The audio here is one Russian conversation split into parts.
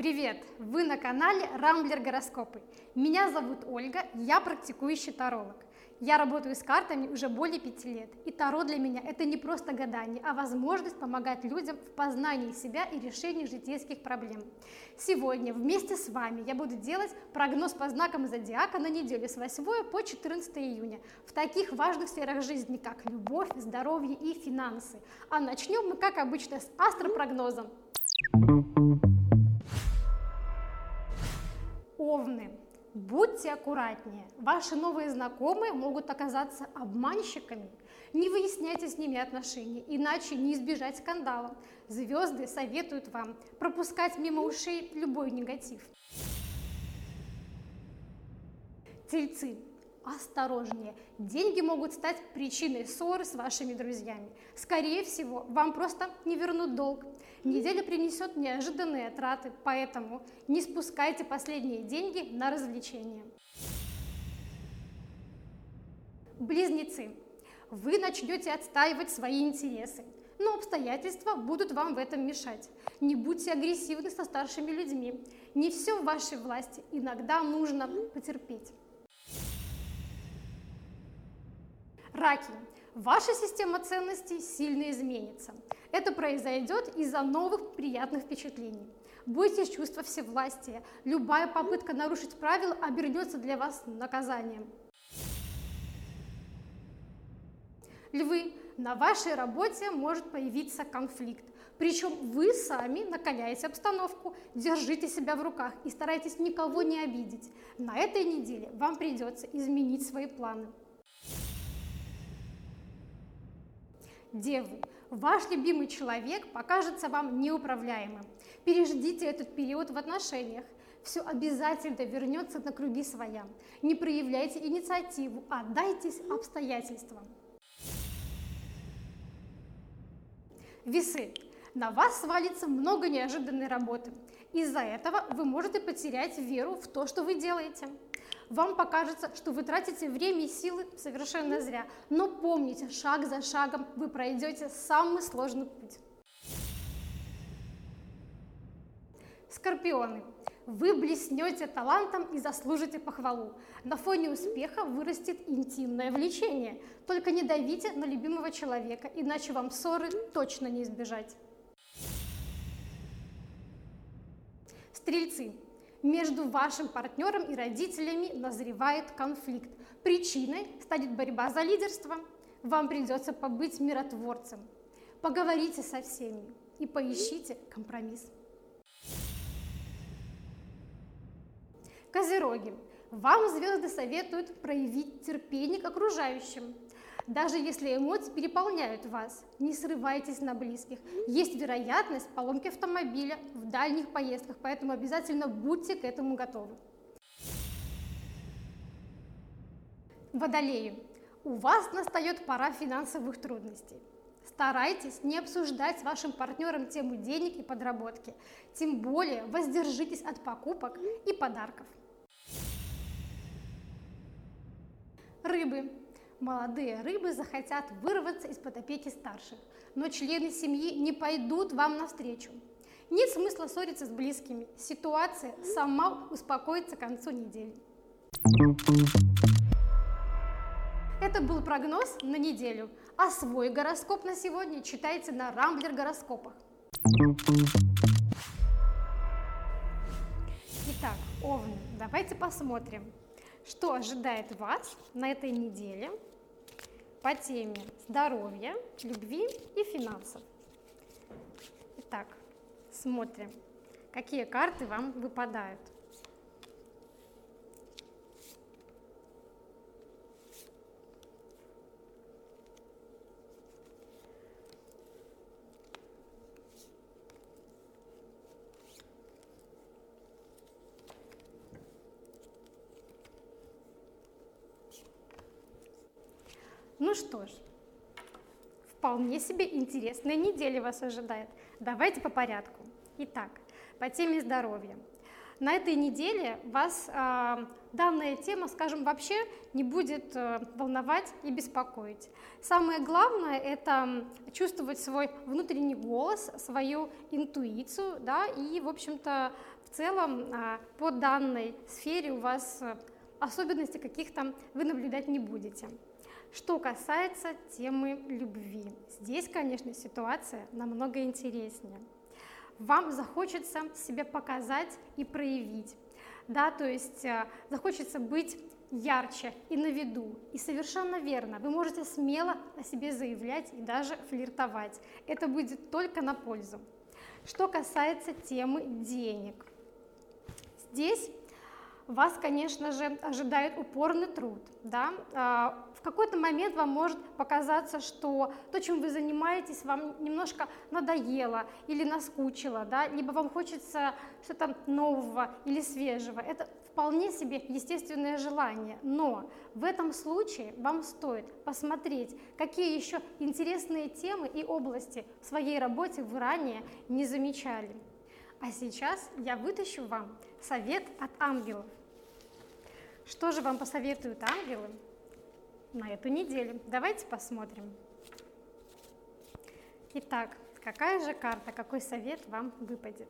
Привет! Вы на канале Рамблер Гороскопы. Меня зовут Ольга, я практикующий таролог. Я работаю с картами уже более пяти лет, и Таро для меня это не просто гадание, а возможность помогать людям в познании себя и решении житейских проблем. Сегодня вместе с вами я буду делать прогноз по знакам зодиака на неделю с 8 по 14 июня в таких важных сферах жизни, как любовь, здоровье и финансы. А начнем мы, как обычно, с астропрогнозом. Овны. Будьте аккуратнее. Ваши новые знакомые могут оказаться обманщиками. Не выясняйте с ними отношения, иначе не избежать скандала. Звезды советуют вам пропускать мимо ушей любой негатив. Тельцы. Осторожнее, деньги могут стать причиной ссоры с вашими друзьями. Скорее всего, вам просто не вернут долг. Неделя принесет неожиданные траты, поэтому не спускайте последние деньги на развлечения. Близнецы. Вы начнете отстаивать свои интересы, но обстоятельства будут вам в этом мешать. Не будьте агрессивны со старшими людьми. Не все в вашей власти, иногда нужно потерпеть. Раки. Ваша система ценностей сильно изменится. Это произойдет из-за новых приятных впечатлений. Бойтесь чувства всевластия. Любая попытка нарушить правила обернется для вас наказанием. Львы, на вашей работе может появиться конфликт. Причем вы сами накаляете обстановку, держите себя в руках и старайтесь никого не обидеть. На этой неделе вам придется изменить свои планы. Девы, ваш любимый человек покажется вам неуправляемым. Переждите этот период в отношениях. Все обязательно вернется на круги своя. Не проявляйте инициативу, отдайтесь обстоятельствам. Весы. На вас свалится много неожиданной работы. Из-за этого вы можете потерять веру в то, что вы делаете вам покажется, что вы тратите время и силы совершенно зря. Но помните, шаг за шагом вы пройдете самый сложный путь. Скорпионы. Вы блеснете талантом и заслужите похвалу. На фоне успеха вырастет интимное влечение. Только не давите на любимого человека, иначе вам ссоры точно не избежать. Стрельцы между вашим партнером и родителями назревает конфликт. Причиной станет борьба за лидерство. Вам придется побыть миротворцем. Поговорите со всеми и поищите компромисс. Козероги. Вам звезды советуют проявить терпение к окружающим. Даже если эмоции переполняют вас, не срывайтесь на близких. Есть вероятность поломки автомобиля в дальних поездках, поэтому обязательно будьте к этому готовы. Водолеи. У вас настает пора финансовых трудностей. Старайтесь не обсуждать с вашим партнером тему денег и подработки. Тем более воздержитесь от покупок и подарков. Рыбы. Молодые рыбы захотят вырваться из-под опеки старших, но члены семьи не пойдут вам навстречу. Нет смысла ссориться с близкими. Ситуация сама успокоится к концу недели. Это был прогноз на неделю, а свой гороскоп на сегодня читайте на Рамблер гороскопах. Итак, Овны, давайте посмотрим, что ожидает вас на этой неделе по теме здоровья, любви и финансов. Итак, смотрим, какие карты вам выпадают. Ну что ж, вполне себе интересная неделя вас ожидает. Давайте по порядку. Итак, по теме здоровья. на этой неделе вас э, данная тема, скажем, вообще не будет э, волновать и беспокоить. Самое главное – это чувствовать свой внутренний голос, свою интуицию, да, и, в общем-то, в целом э, по данной сфере у вас особенностей каких-то вы наблюдать не будете. Что касается темы любви, здесь, конечно, ситуация намного интереснее. Вам захочется себя показать и проявить, да, то есть э, захочется быть ярче и на виду. И совершенно верно, вы можете смело о себе заявлять и даже флиртовать. Это будет только на пользу. Что касается темы денег, здесь вас, конечно же, ожидает упорный труд. Да? А, в какой-то момент вам может показаться, что то, чем вы занимаетесь, вам немножко надоело или наскучило, да? либо вам хочется что-то нового или свежего. Это вполне себе естественное желание, но в этом случае вам стоит посмотреть, какие еще интересные темы и области в своей работе вы ранее не замечали. А сейчас я вытащу вам совет от ангелов. Что же вам посоветуют ангелы на эту неделю? Давайте посмотрим. Итак, какая же карта, какой совет вам выпадет?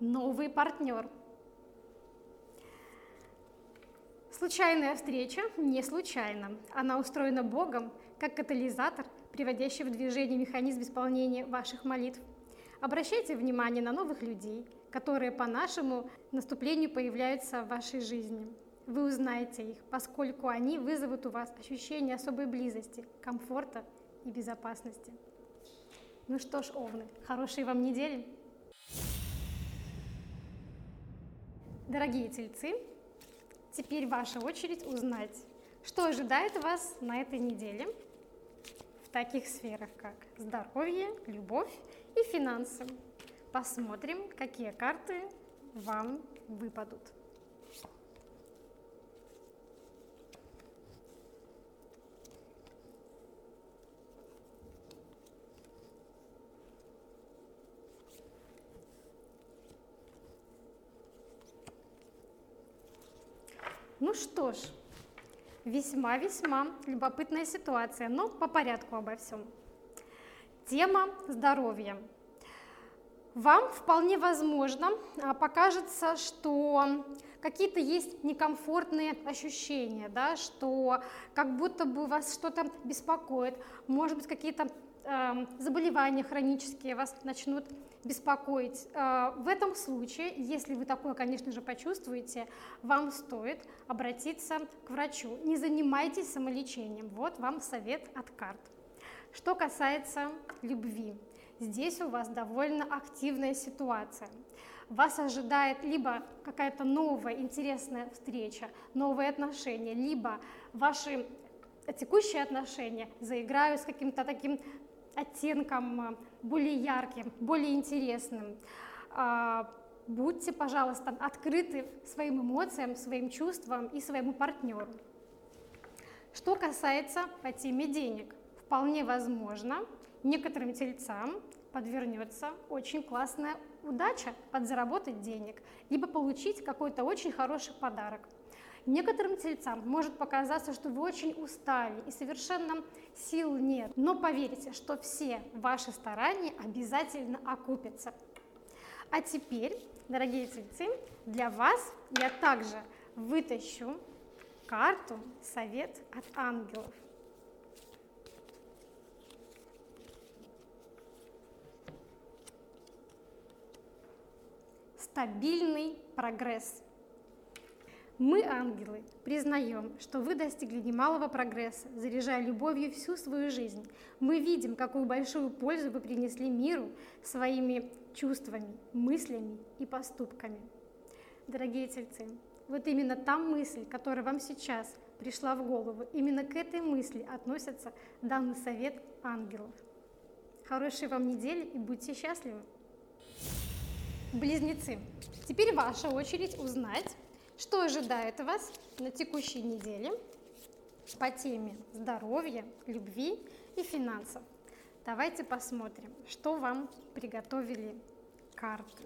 Новый партнер. Случайная встреча не случайна. Она устроена Богом как катализатор, приводящий в движение механизм исполнения ваших молитв. Обращайте внимание на новых людей – которые по нашему наступлению появляются в вашей жизни. Вы узнаете их, поскольку они вызовут у вас ощущение особой близости, комфорта и безопасности. Ну что ж, Овны, хорошей вам недели! Дорогие тельцы, теперь ваша очередь узнать, что ожидает вас на этой неделе в таких сферах, как здоровье, любовь и финансы. Посмотрим, какие карты вам выпадут. Ну что ж, весьма-весьма любопытная ситуация, но по порядку обо всем. Тема здоровья вам вполне возможно а, покажется, что какие-то есть некомфортные ощущения, да, что как будто бы вас что-то беспокоит, может быть, какие-то э, заболевания хронические вас начнут беспокоить. Э, в этом случае, если вы такое, конечно же, почувствуете, вам стоит обратиться к врачу. Не занимайтесь самолечением. Вот вам совет от карт. Что касается любви. Здесь у вас довольно активная ситуация. Вас ожидает либо какая-то новая интересная встреча, новые отношения, либо ваши текущие отношения заиграют с каким-то таким оттенком э, более ярким, более интересным. А, будьте, пожалуйста, открыты своим эмоциям, своим чувствам и своему партнеру. Что касается по теме денег, вполне возможно, некоторым тельцам подвернется очень классная удача подзаработать денег, либо получить какой-то очень хороший подарок. Некоторым тельцам может показаться, что вы очень устали и совершенно сил нет, но поверьте, что все ваши старания обязательно окупятся. А теперь, дорогие тельцы, для вас я также вытащу карту «Совет от ангелов». Стабильный прогресс. Мы, ангелы, признаем, что вы достигли немалого прогресса, заряжая любовью всю свою жизнь. Мы видим, какую большую пользу вы принесли миру своими чувствами, мыслями и поступками. Дорогие тельцы, вот именно та мысль, которая вам сейчас пришла в голову, именно к этой мысли относится данный совет ангелов. Хорошей вам недели и будьте счастливы! Близнецы, теперь ваша очередь узнать, что ожидает вас на текущей неделе по теме здоровья, любви и финансов. Давайте посмотрим, что вам приготовили карты.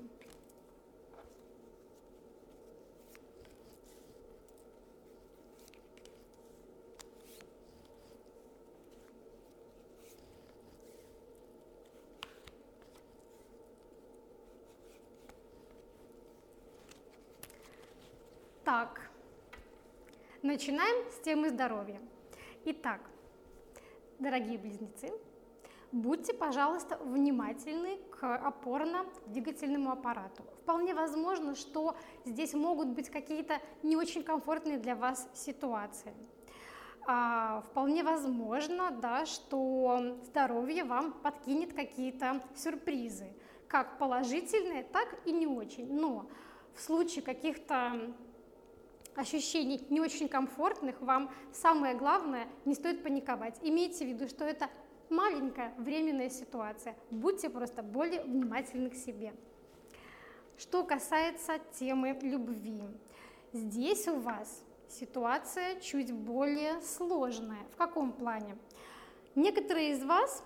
Так, начинаем с темы здоровья. Итак, дорогие близнецы, будьте, пожалуйста, внимательны к опорно-двигательному аппарату. Вполне возможно, что здесь могут быть какие-то не очень комфортные для вас ситуации. А, вполне возможно, да, что здоровье вам подкинет какие-то сюрпризы, как положительные, так и не очень. Но в случае каких-то ощущений не очень комфортных, вам самое главное, не стоит паниковать. Имейте в виду, что это маленькая временная ситуация. Будьте просто более внимательны к себе. Что касается темы любви. Здесь у вас ситуация чуть более сложная. В каком плане? Некоторые из вас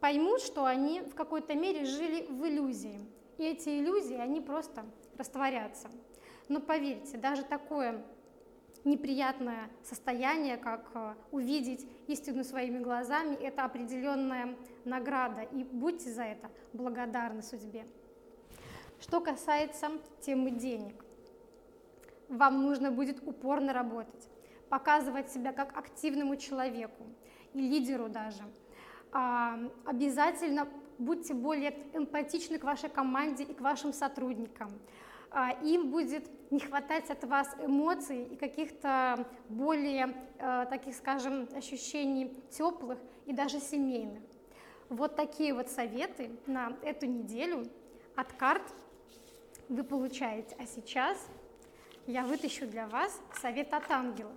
поймут, что они в какой-то мере жили в иллюзии. И эти иллюзии, они просто растворятся. Но поверьте, даже такое неприятное состояние, как э, увидеть истину своими глазами, это определенная награда, и будьте за это благодарны судьбе. Что касается темы денег, вам нужно будет упорно работать, показывать себя как активному человеку и лидеру даже. А, обязательно будьте более эмпатичны к вашей команде и к вашим сотрудникам. А, им будет не хватать от вас эмоций и каких-то более, а, таких скажем, ощущений теплых и даже семейных. Вот такие вот советы на эту неделю от карт вы получаете. А сейчас я вытащу для вас совет от ангелов.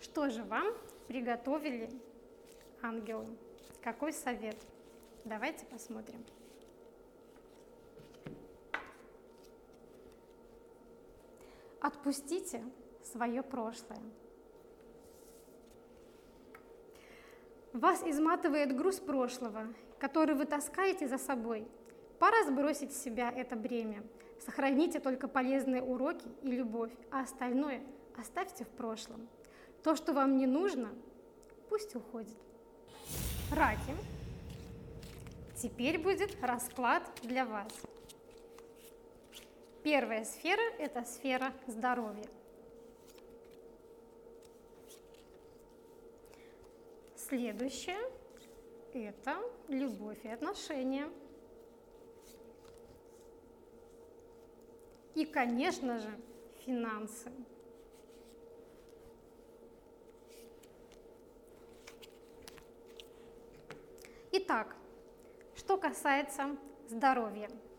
Что же вам приготовили ангелы? Какой совет? Давайте посмотрим. Отпустите свое прошлое. Вас изматывает груз прошлого, который вы таскаете за собой. Пора сбросить с себя это бремя. Сохраните только полезные уроки и любовь, а остальное оставьте в прошлом. То, что вам не нужно, пусть уходит. Раки. Теперь будет расклад для вас. Первая сфера – это сфера здоровья. Следующее – это любовь и отношения. И, конечно же, финансы. Итак, что касается здоровья –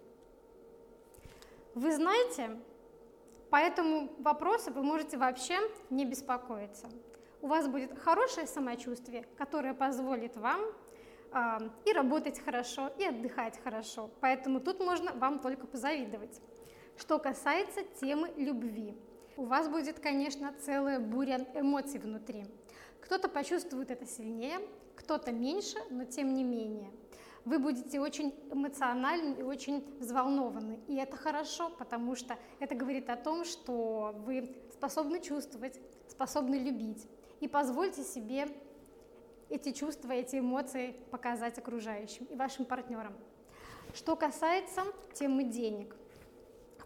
вы знаете, по этому вопросу вы можете вообще не беспокоиться. У вас будет хорошее самочувствие, которое позволит вам э, и работать хорошо, и отдыхать хорошо. Поэтому тут можно вам только позавидовать. Что касается темы любви, у вас будет, конечно, целая буря эмоций внутри. Кто-то почувствует это сильнее, кто-то меньше, но тем не менее – вы будете очень эмоциональны и очень взволнованы. И это хорошо, потому что это говорит о том, что вы способны чувствовать, способны любить. И позвольте себе эти чувства, эти эмоции показать окружающим и вашим партнерам. Что касается темы денег –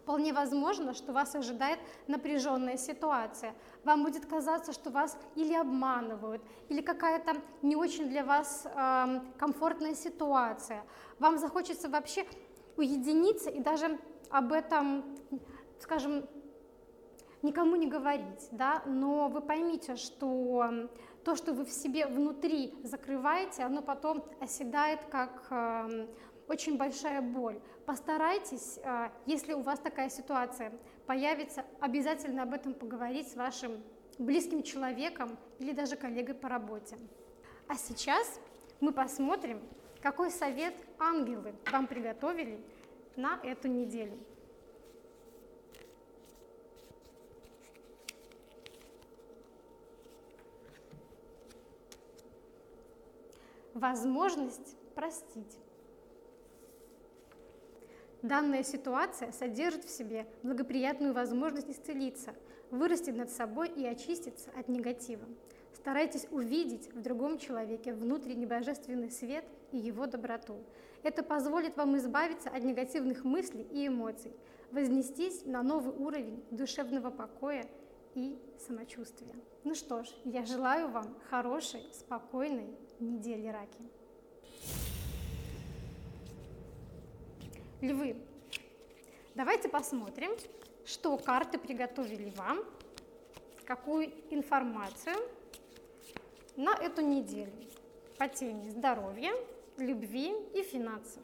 Вполне возможно, что вас ожидает напряженная ситуация. Вам будет казаться, что вас или обманывают, или какая-то не очень для вас э, комфортная ситуация. Вам захочется вообще уединиться и даже об этом, скажем, никому не говорить, да, но вы поймите, что то, что вы в себе внутри закрываете, оно потом оседает как э, очень большая боль. Постарайтесь, а, если у вас такая ситуация появится, обязательно об этом поговорить с вашим близким человеком или даже коллегой по работе. А сейчас мы посмотрим, какой совет ангелы вам приготовили на эту неделю. Возможность простить. Данная ситуация содержит в себе благоприятную возможность исцелиться, вырасти над собой и очиститься от негатива. Старайтесь увидеть в другом человеке внутренний божественный свет и его доброту. Это позволит вам избавиться от негативных мыслей и эмоций, вознестись на новый уровень душевного покоя и самочувствия. Ну что ж, я желаю вам хорошей, спокойной недели раки. Львы, давайте посмотрим, что карты приготовили вам, какую информацию на эту неделю по теме здоровья, любви и финансов.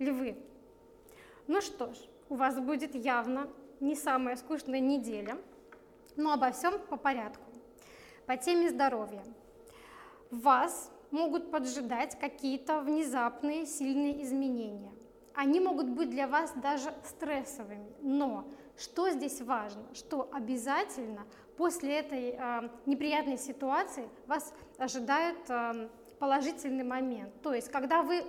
Львы. Ну что ж, у вас будет явно не самая скучная неделя, но обо всем по порядку. По теме здоровья. Вас могут поджидать какие-то внезапные сильные изменения. Они могут быть для вас даже стрессовыми, но что здесь важно, что обязательно после этой э, неприятной ситуации вас ожидает э, положительный момент. То есть, когда вы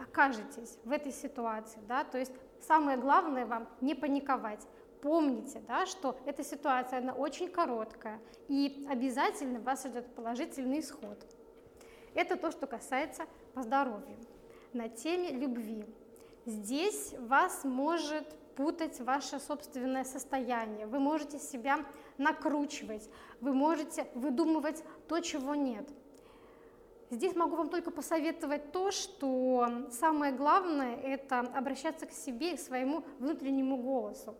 окажетесь в этой ситуации, да, то есть самое главное вам не паниковать. Помните, да, что эта ситуация, она очень короткая, и обязательно вас ждет положительный исход. Это то, что касается по здоровью. На теме любви. Здесь вас может путать ваше собственное состояние, вы можете себя накручивать, вы можете выдумывать то, чего нет – Здесь могу вам только посоветовать то, что самое главное – это обращаться к себе, к своему внутреннему голосу.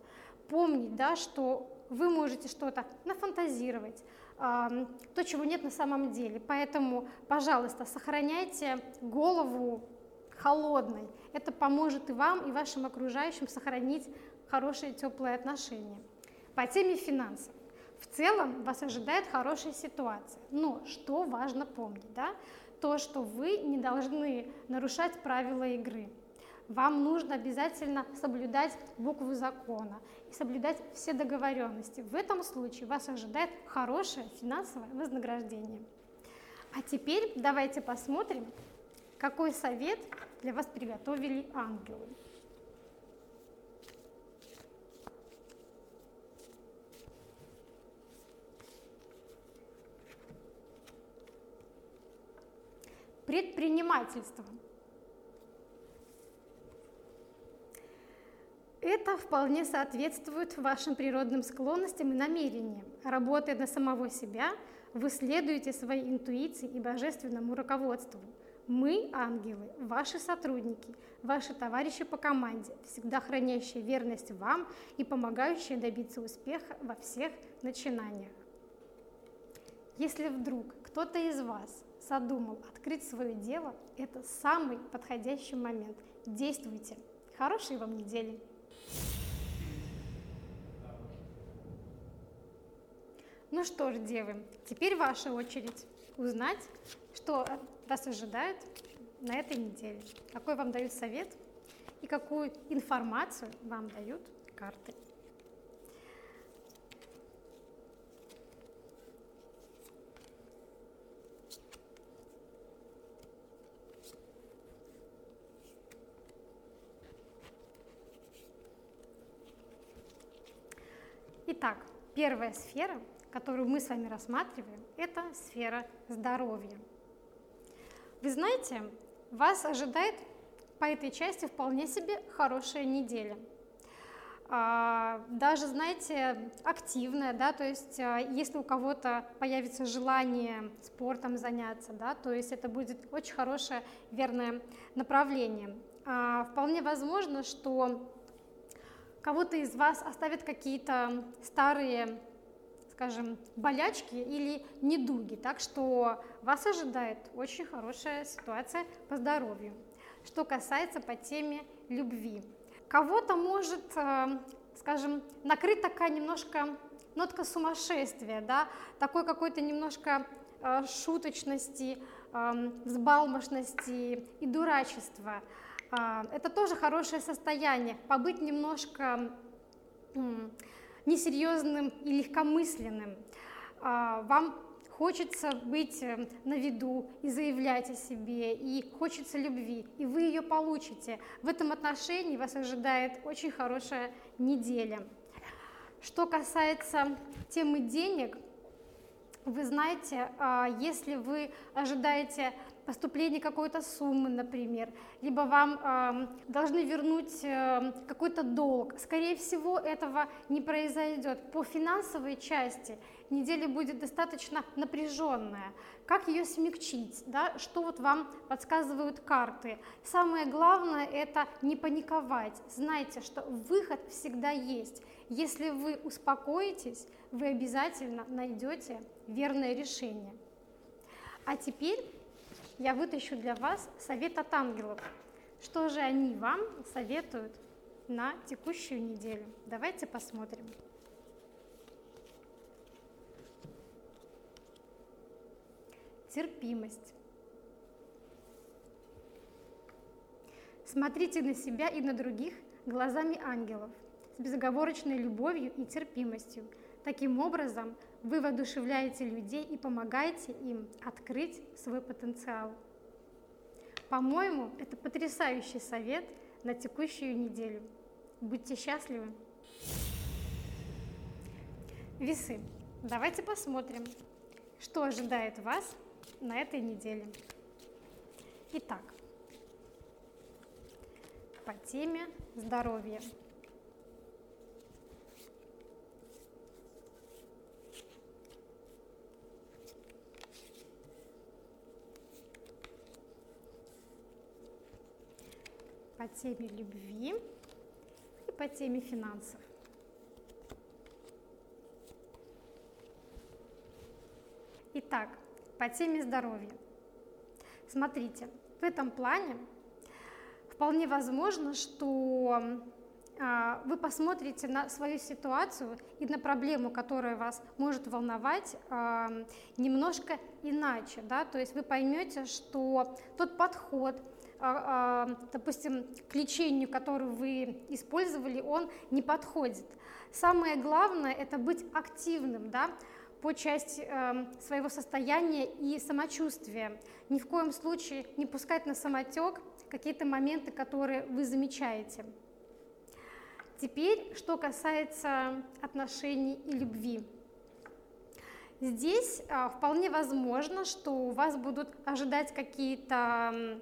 Помнить, да, что вы можете что-то нафантазировать, э, то, чего нет на самом деле. Поэтому, пожалуйста, сохраняйте голову холодной. Это поможет и вам, и вашим окружающим сохранить хорошие теплые отношения. По теме финансов. В целом вас ожидает хорошая ситуация, но что важно помнить, да? то, что вы не должны нарушать правила игры. Вам нужно обязательно соблюдать букву закона и соблюдать все договоренности. В этом случае вас ожидает хорошее финансовое вознаграждение. А теперь давайте посмотрим, какой совет для вас приготовили ангелы. Предпринимательством. Это вполне соответствует вашим природным склонностям и намерениям. Работая на самого себя, вы следуете своей интуиции и божественному руководству. Мы, ангелы, ваши сотрудники, ваши товарищи по команде, всегда хранящие верность вам и помогающие добиться успеха во всех начинаниях. Если вдруг кто-то из вас задумал открыть свое дело, это самый подходящий момент. Действуйте. Хорошей вам недели. Ну что ж, девы, теперь ваша очередь узнать, что вас ожидает на этой неделе, какой вам дают совет и какую информацию вам дают карты. Итак, первая сфера, которую мы с вами рассматриваем, это сфера здоровья. Вы знаете, вас ожидает по этой части вполне себе хорошая неделя. А, даже, знаете, активная, да, то есть а, если у кого-то появится желание спортом заняться, да, то есть это будет очень хорошее, верное направление. А, вполне возможно, что кого-то из вас оставят какие-то старые, скажем, болячки или недуги. Так что вас ожидает очень хорошая ситуация по здоровью. Что касается по теме любви. Кого-то может э, скажем, накрыть такая немножко нотка сумасшествия, да, такой какой-то немножко э, шуточности, э, взбалмошности и дурачества. Э, это тоже хорошее состояние, побыть немножко несерьезным и легкомысленным. Э, вам хочется быть э, на виду и заявлять о себе, и хочется любви, и вы ее получите. В этом отношении вас ожидает очень хорошая неделя. Что касается темы денег, вы знаете, а, если вы ожидаете поступления какой-то суммы, например, либо вам должны вернуть э, какой-то долг, скорее всего, этого не произойдет. По финансовой части неделя будет достаточно напряженная. Как ее смягчить? Да? Что вот вам подсказывают карты? Самое главное это не паниковать. Знайте, что выход всегда есть. Если вы успокоитесь, вы обязательно найдете верное решение. А теперь я вытащу для вас совет от ангелов. Что же они вам советуют на текущую неделю? Давайте посмотрим. Терпимость. Смотрите на себя и на других глазами ангелов с безоговорочной любовью и терпимостью. Таким образом, вы воодушевляете людей и помогаете им открыть свой потенциал. По-моему, это потрясающий совет на текущую неделю. Будьте счастливы! Весы. Давайте посмотрим, что ожидает вас на этой неделе. Итак, по теме здоровья. По теме любви и по теме финансов. Итак, по теме здоровья. Смотрите, в этом плане вполне возможно, что а, вы посмотрите на свою ситуацию и на проблему, которая вас может волновать, а, немножко иначе, да, то есть вы поймете, что тот подход, допустим, к лечению, которое вы использовали, он не подходит. Самое главное – это быть активным, да, по части э, своего состояния и самочувствия. Ни в коем случае не пускать на самотек какие-то моменты, которые вы замечаете. Теперь, что касается отношений и любви. Здесь э, вполне возможно, что у вас будут ожидать какие-то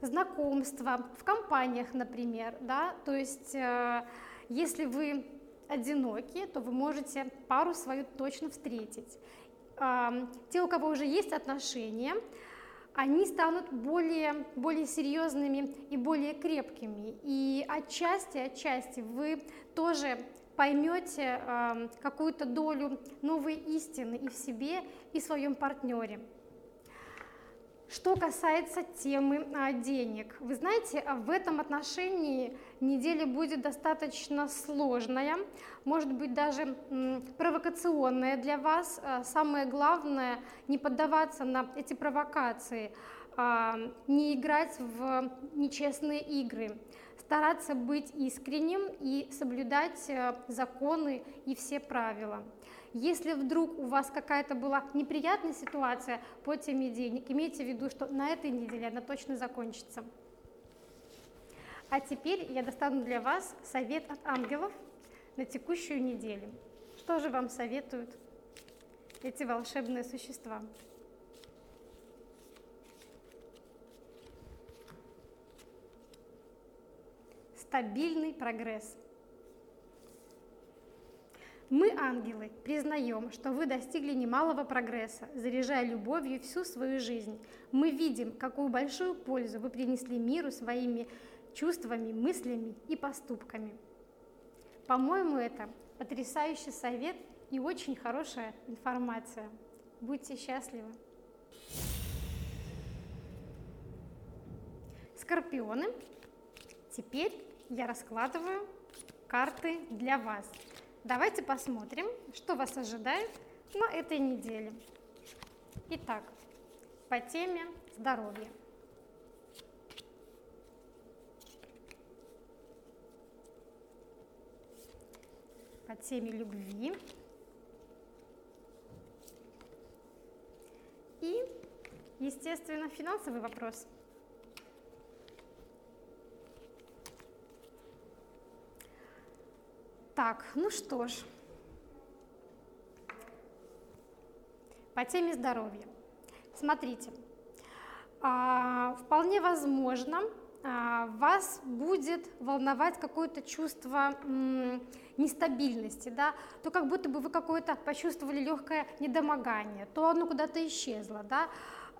знакомства, в компаниях, например, да, то есть э, если вы одиноки, то вы можете пару свою точно встретить. Те, у кого уже есть отношения, они станут более, более серьезными и более крепкими. И отчасти, отчасти вы тоже поймете какую-то долю новой истины и в себе, и в своем партнере. Что касается темы а, денег, вы знаете, а в этом отношении неделя будет достаточно сложная, может быть даже провокационная для вас. А, самое главное не поддаваться на эти провокации, не играть в нечестные игры, стараться быть искренним и соблюдать законы и все правила. Если вдруг у вас какая-то была неприятная ситуация по теме денег, имейте в виду, что на этой неделе она точно закончится. А теперь я достану для вас совет от ангелов на текущую неделю. Что же вам советуют эти волшебные существа? Стабильный прогресс – мы, ангелы, признаем, что вы достигли немалого прогресса, заряжая любовью всю свою жизнь. Мы видим, какую большую пользу вы принесли миру своими чувствами, мыслями и поступками. По-моему, это потрясающий совет и очень хорошая информация. Будьте счастливы! Скорпионы. Теперь я раскладываю карты для вас. Давайте посмотрим, что вас ожидает на этой неделе. Итак, по теме здоровья. По теме любви. И, естественно, финансовый вопрос. Так, ну что ж, по теме здоровья. Смотрите, а, вполне возможно, а, вас будет волновать какое-то чувство нестабильности, да, то как будто бы вы какое-то почувствовали легкое недомогание, то оно куда-то исчезло, да.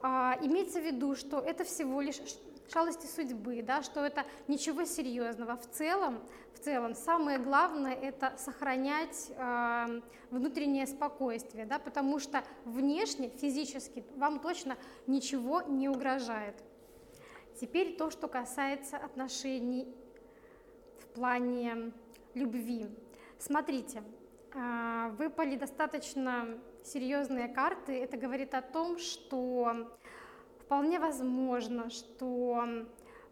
А, имеется в виду, что это всего лишь шалости судьбы, да, что это ничего серьезного. В целом, в целом самое главное это сохранять э, внутреннее спокойствие, да, потому что внешне, физически вам точно ничего не угрожает. Теперь то, что касается отношений в плане любви. Смотрите, э, выпали достаточно серьезные карты. Это говорит о том, что вполне возможно, что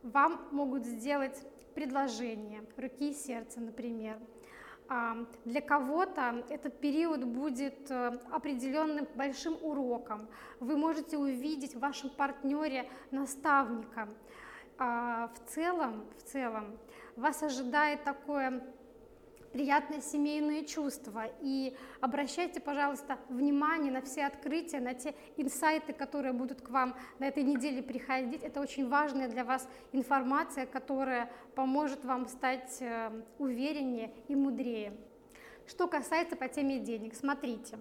вам могут сделать предложение руки и сердца, например. А, для кого-то этот период будет э, определенным большим уроком. Вы можете увидеть в вашем партнере наставника. А, в целом, в целом вас ожидает такое приятное семейное чувство. И обращайте, пожалуйста, внимание на все открытия, на те инсайты, которые будут к вам на этой неделе приходить. Это очень важная для вас информация, которая поможет вам стать э, увереннее и мудрее. Что касается по теме денег, смотрите.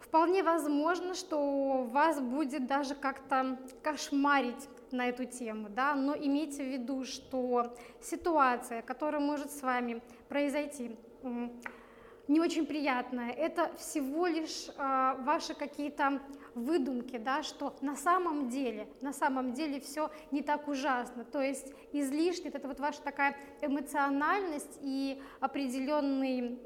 Вполне возможно, что вас будет даже как-то кошмарить на эту тему, да, но имейте в виду, что ситуация, которая может с вами произойти, не очень приятная, это всего лишь э, ваши какие-то выдумки, да, что на самом деле, на самом деле все не так ужасно, то есть излишне, это вот ваша такая эмоциональность и определенный,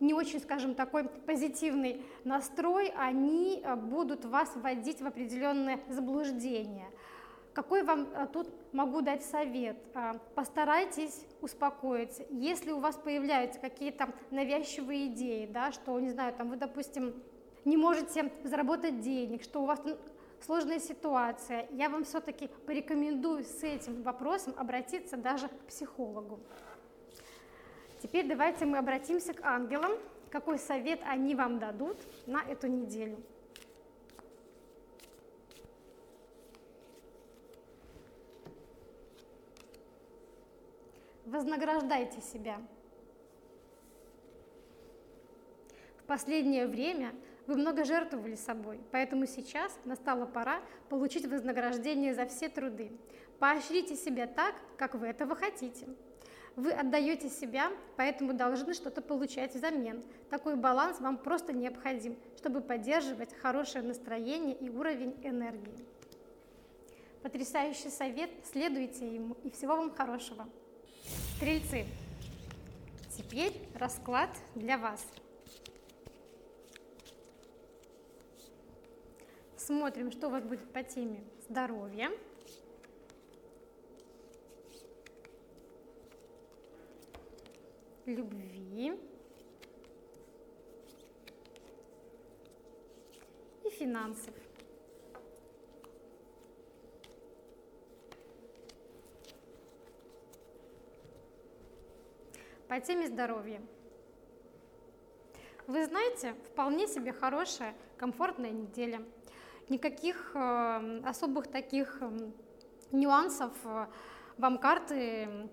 не очень, скажем, такой позитивный настрой, они а, будут вас вводить в определенное заблуждение. Какой вам а, тут могу дать совет? А, постарайтесь успокоиться. Если у вас появляются какие-то навязчивые идеи, да, что, не знаю, там вы, допустим, не можете заработать денег, что у вас сложная ситуация, я вам все-таки порекомендую с этим вопросом обратиться даже к психологу. Теперь давайте мы обратимся к ангелам, какой совет они вам дадут на эту неделю. Вознаграждайте себя. В последнее время вы много жертвовали собой, поэтому сейчас настала пора получить вознаграждение за все труды. Поощрите себя так, как вы этого хотите. Вы отдаете себя, поэтому должны что-то получать взамен. Такой баланс вам просто необходим, чтобы поддерживать хорошее настроение и уровень энергии. Потрясающий совет, следуйте ему и всего вам хорошего. Стрельцы, теперь расклад для вас. Смотрим, что у вас будет по теме здоровья. любви и финансов. По теме здоровья. Вы знаете, вполне себе хорошая, комфортная неделя. Никаких э, особых таких э, нюансов э, вам карты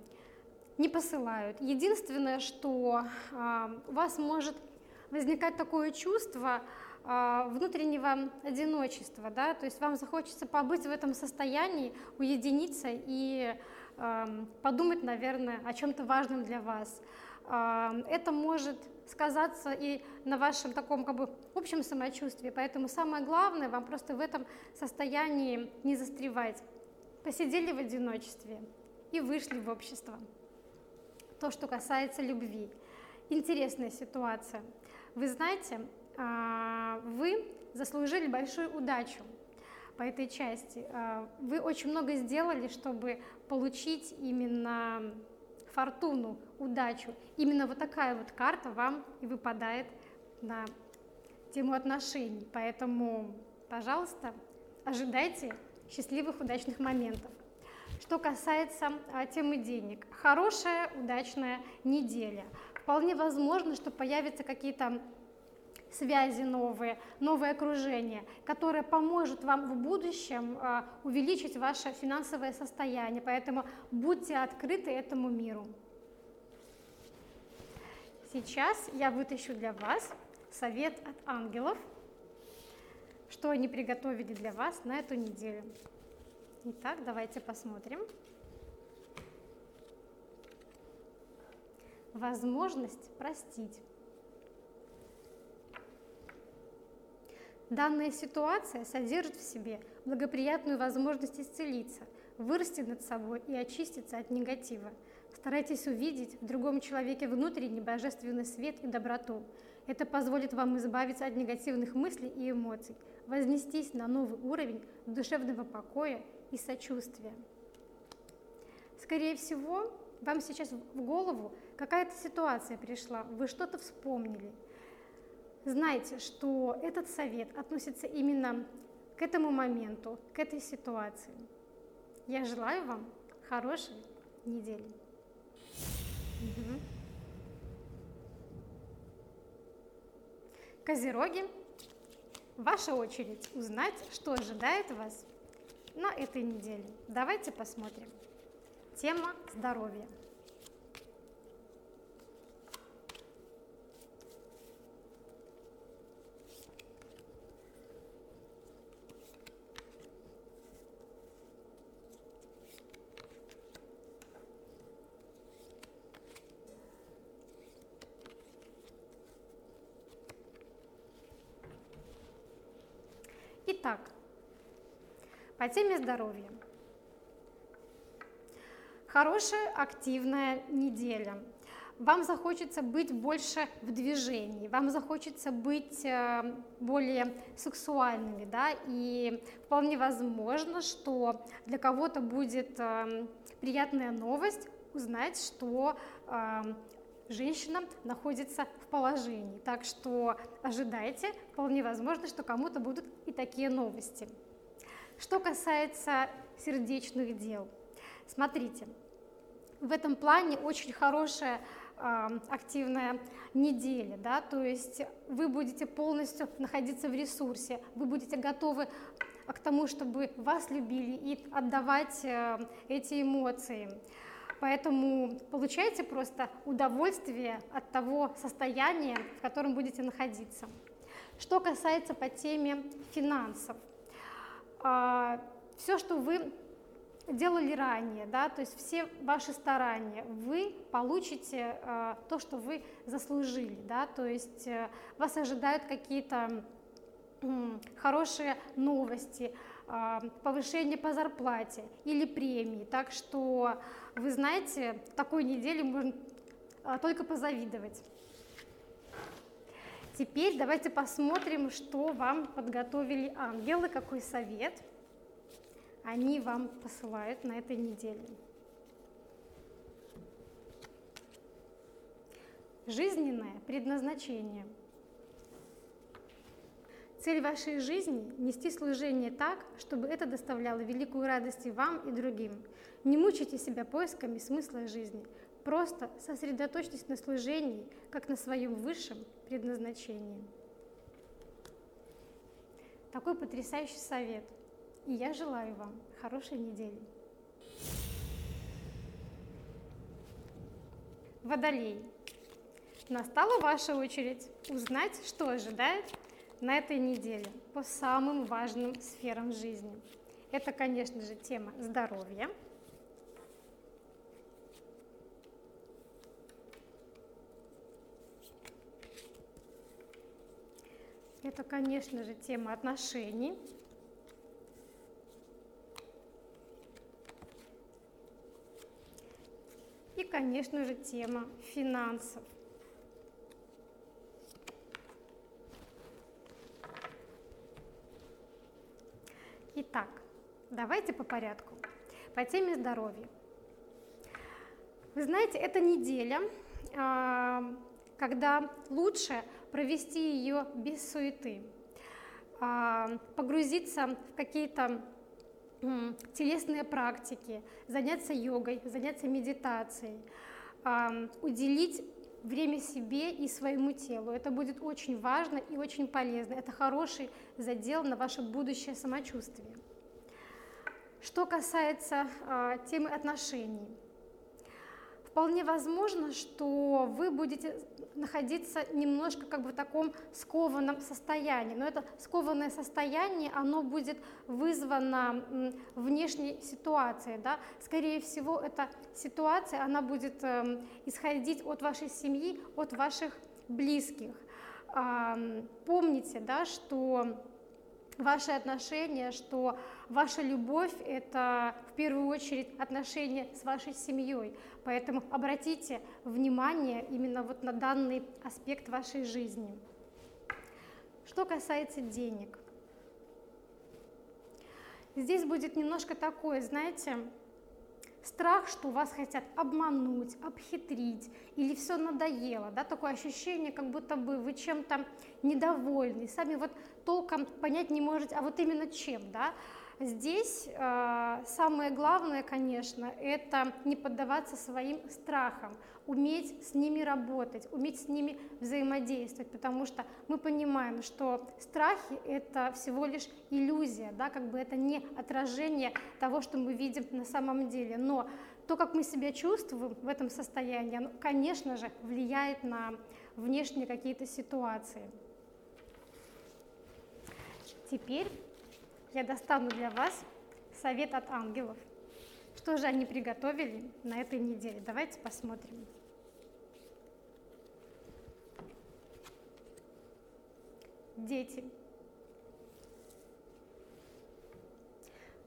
не посылают. Единственное, что э, у вас может возникать такое чувство э, внутреннего одиночества, да, то есть вам захочется побыть в этом состоянии, уединиться и подумать, наверное, о чем-то важном для вас. Это может сказаться и на вашем таком как бы общем самочувствии, поэтому самое главное вам просто в этом состоянии не застревать. Посидели в одиночестве и вышли в общество. то, что касается любви. Интересная ситуация. Вы знаете, а, вы заслужили большую удачу по этой части. А, вы очень много сделали, чтобы получить именно фортуну, удачу. Именно вот такая вот карта вам и выпадает на тему отношений. Поэтому, пожалуйста, ожидайте счастливых, удачных моментов. Что касается а, темы денег, хорошая, удачная неделя. Вполне возможно, что появятся какие-то связи новые, новое окружение, которое поможет вам в будущем а, увеличить ваше финансовое состояние. Поэтому будьте открыты этому миру. Сейчас я вытащу для вас совет от ангелов, что они приготовили для вас на эту неделю. Итак, давайте посмотрим. Возможность простить. Данная ситуация содержит в себе благоприятную возможность исцелиться, вырасти над собой и очиститься от негатива. Старайтесь увидеть в другом человеке внутренний божественный свет и доброту. Это позволит вам избавиться от негативных мыслей и эмоций, вознестись на новый уровень душевного покоя и сочувствия. Скорее всего, вам сейчас в голову какая-то ситуация пришла, вы что-то вспомнили – знайте, что этот совет относится именно к этому моменту, к этой ситуации. Я желаю вам хорошей недели. Козероги, ваша очередь узнать, что ожидает вас на этой неделе. Давайте посмотрим. Тема здоровья. Итак, по теме здоровья. Хорошая активная неделя. Вам захочется быть больше в движении, вам захочется быть э, более сексуальными, да, и вполне возможно, что для кого-то будет э, приятная новость узнать, что э, женщина находится в положении. Так что ожидайте, вполне возможно, что кому-то будут и такие новости. Что касается сердечных дел, смотрите, в этом плане очень хорошая э, активная неделя, да, то есть вы будете полностью находиться в ресурсе, вы будете готовы к тому, чтобы вас любили и отдавать э, эти эмоции. Поэтому получайте просто удовольствие от того состояния, в котором будете находиться. Что касается по теме финансов, а, все, что вы делали ранее, да, то есть все ваши старания, вы получите а, то, что вы заслужили, да, то есть э, вас ожидают какие-то хорошие новости, а, повышение по зарплате или премии. Так что, вы знаете, такой неделе можно а, только позавидовать. Теперь давайте посмотрим, что вам подготовили ангелы, какой совет они вам посылают на этой неделе. Жизненное предназначение – Цель вашей жизни – нести служение так, чтобы это доставляло великую радость и вам, и другим. Не мучайте себя поисками смысла жизни. Просто сосредоточьтесь на служении, как на своем высшем предназначении. Такой потрясающий совет. И я желаю вам хорошей недели. Водолей. Настала ваша очередь узнать, что ожидает на этой неделе по самым важным сферам жизни. Это, конечно же, тема здоровья. Это, конечно же, тема отношений. И, конечно же, тема финансов. Итак, давайте по порядку. По теме здоровья. Вы знаете, эта неделя, а, когда лучше провести ее без суеты, а, погрузиться в какие-то телесные практики, заняться йогой, заняться медитацией, уделить время себе и своему телу. Это будет очень важно и очень полезно. Это хороший задел на ваше будущее самочувствие. Что касается э, темы отношений, вполне возможно, что вы будете находиться немножко как бы в таком скованном состоянии. Но это скованное состояние, оно будет вызвано внешней ситуацией. Да? Скорее всего, эта ситуация, она будет э, исходить от вашей семьи, от ваших близких. Помните, да, что ваши отношения, что ваша любовь – это в первую очередь отношения с вашей семьей. Поэтому обратите внимание именно вот на данный аспект вашей жизни. Что касается денег. Здесь будет немножко такое, знаете, страх, что вас хотят обмануть, обхитрить, или все надоело, да, такое ощущение, как будто бы вы чем-то недовольны, сами вот толком понять не можете, а вот именно чем, да. Здесь э, самое главное, конечно, это не поддаваться своим страхам, уметь с ними работать, уметь с ними взаимодействовать, потому что мы понимаем, что страхи – это всего лишь иллюзия, да, как бы это не отражение того, что мы видим на самом деле, но то, как мы себя чувствуем в этом состоянии, оно, конечно же, влияет на внешние какие-то ситуации. Теперь я достану для вас совет от ангелов. Что же они приготовили на этой неделе? Давайте посмотрим. Дети.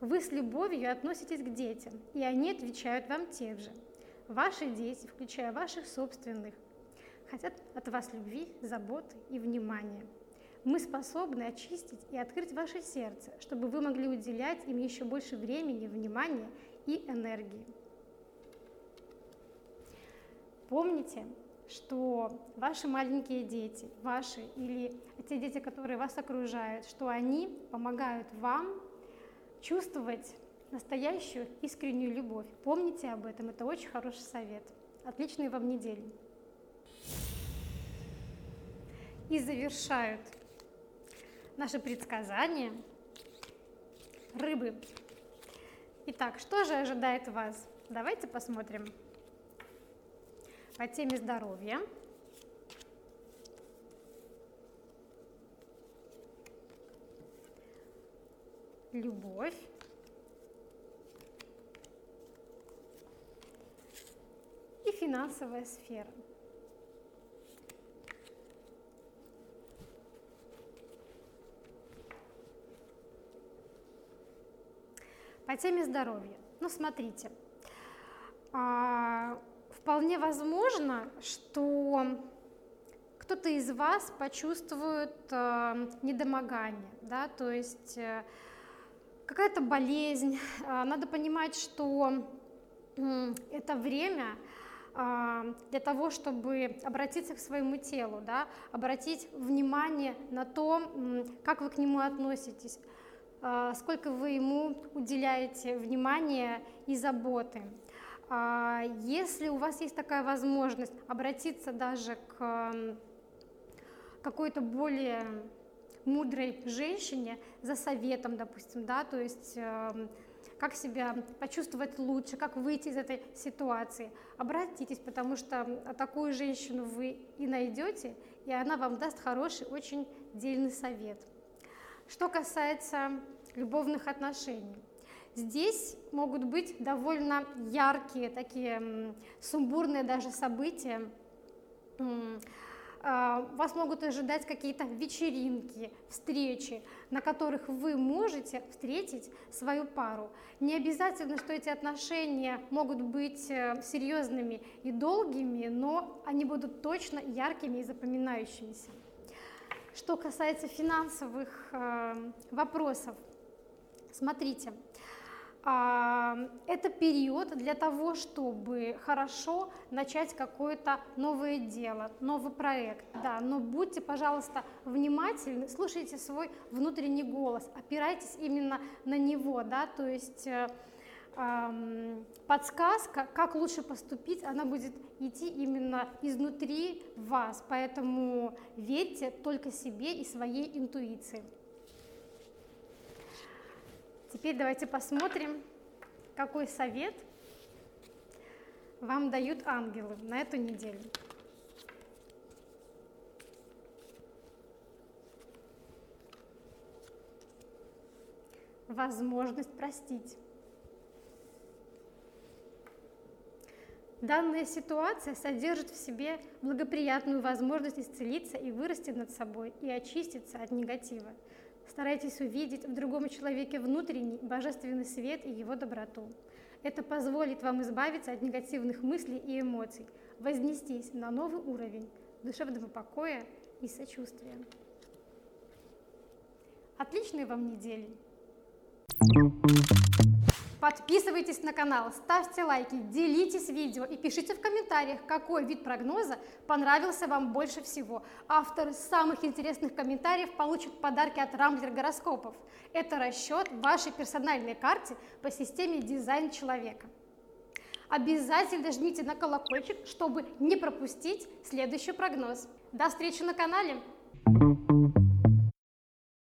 Вы с любовью относитесь к детям, и они отвечают вам тем же. Ваши дети, включая ваших собственных, хотят от вас любви, заботы и внимания – мы способны очистить и открыть ваше сердце, чтобы вы могли уделять им еще больше времени, внимания и энергии. Помните, что ваши маленькие дети, ваши или те дети, которые вас окружают, что они помогают вам чувствовать настоящую искреннюю любовь. Помните об этом, это очень хороший совет. Отличной вам недели. И завершают наши предсказания. Рыбы. Итак, что же ожидает вас? Давайте посмотрим. По теме здоровья. Любовь. И финансовая сфера. По теме здоровья. Ну, смотрите, а, вполне возможно, что кто-то из вас почувствует а, недомогание, да, то есть а, какая-то болезнь. А, надо понимать, что это время для того, чтобы обратиться к своему телу, да, обратить внимание на то, как вы к нему относитесь, а, сколько вы ему уделяете внимания и заботы. А, если у вас есть такая возможность обратиться даже к какой-то более мудрой женщине за советом, допустим, да, то есть эм, как себя почувствовать лучше, как выйти из этой ситуации. Обратитесь, потому что такую женщину вы и найдете, и она вам даст хороший, очень дельный совет. Что касается любовных отношений, здесь могут быть довольно яркие, такие сумбурные даже события. а, вас могут ожидать какие-то вечеринки, встречи, на которых вы можете встретить свою пару. Не обязательно, что эти отношения могут быть э, серьезными и долгими, но они будут точно яркими и запоминающимися. Что касается финансовых э, вопросов, смотрите, это период для того, чтобы хорошо начать какое-то новое дело, новый проект, да, но будьте, пожалуйста, внимательны, слушайте свой внутренний голос, опирайтесь именно на него, да, то есть э, подсказка, как лучше поступить, она будет идти именно изнутри вас, поэтому верьте только себе и своей интуиции. Теперь давайте посмотрим, какой совет вам дают ангелы на эту неделю. Возможность простить. Данная ситуация содержит в себе благоприятную возможность исцелиться и вырасти над собой и очиститься от негатива. Старайтесь увидеть в другом человеке внутренний божественный свет и его доброту. Это позволит вам избавиться от негативных мыслей и эмоций, вознестись на новый уровень душевного покоя и сочувствия. Отличной вам недели! Подписывайтесь на канал, ставьте лайки, делитесь видео и пишите в комментариях, какой вид прогноза понравился вам больше всего. Автор самых интересных комментариев получит подарки от Рамблер Гороскопов. Это расчет вашей персональной карте по системе дизайн человека. Обязательно жмите на колокольчик, чтобы не пропустить следующий прогноз. До встречи на канале!